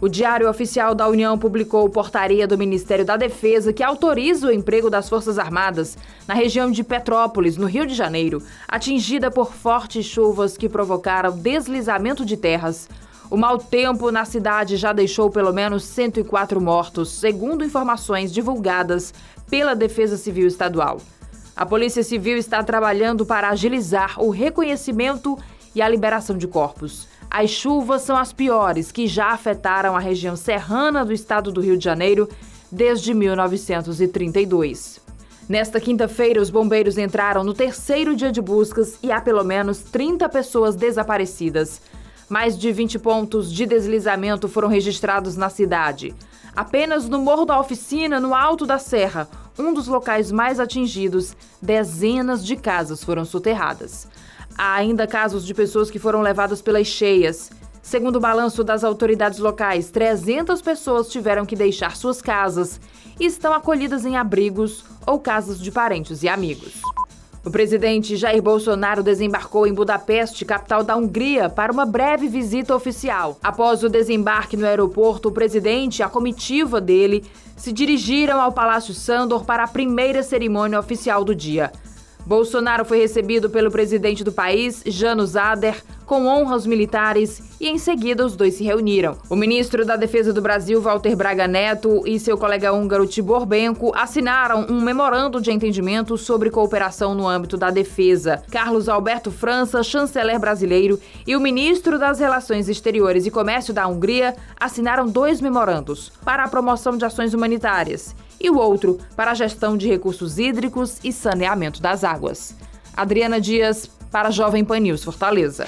O Diário Oficial da União publicou portaria do Ministério da Defesa que autoriza o emprego das Forças Armadas na região de Petrópolis, no Rio de Janeiro, atingida por fortes chuvas que provocaram deslizamento de terras. O mau tempo na cidade já deixou pelo menos 104 mortos, segundo informações divulgadas pela Defesa Civil Estadual. A Polícia Civil está trabalhando para agilizar o reconhecimento e a liberação de corpos. As chuvas são as piores que já afetaram a região serrana do estado do Rio de Janeiro desde 1932. Nesta quinta-feira, os bombeiros entraram no terceiro dia de buscas e há pelo menos 30 pessoas desaparecidas. Mais de 20 pontos de deslizamento foram registrados na cidade. Apenas no Morro da Oficina, no alto da serra, um dos locais mais atingidos, dezenas de casas foram soterradas. Há ainda casos de pessoas que foram levadas pelas cheias. Segundo o balanço das autoridades locais, 300 pessoas tiveram que deixar suas casas e estão acolhidas em abrigos ou casas de parentes e amigos. O presidente Jair Bolsonaro desembarcou em Budapeste, capital da Hungria, para uma breve visita oficial. Após o desembarque no aeroporto, o presidente e a comitiva dele se dirigiram ao Palácio Sandor para a primeira cerimônia oficial do dia. Bolsonaro foi recebido pelo presidente do país, Janos Ader, com honras militares e em seguida os dois se reuniram. O ministro da Defesa do Brasil, Walter Braga Neto, e seu colega húngaro Tibor Benko assinaram um memorando de entendimento sobre cooperação no âmbito da defesa. Carlos Alberto França, chanceler brasileiro, e o ministro das Relações Exteriores e Comércio da Hungria assinaram dois memorandos para a promoção de ações humanitárias e o outro para a gestão de recursos hídricos e saneamento das águas. Adriana Dias, para a Jovem Pan News Fortaleza.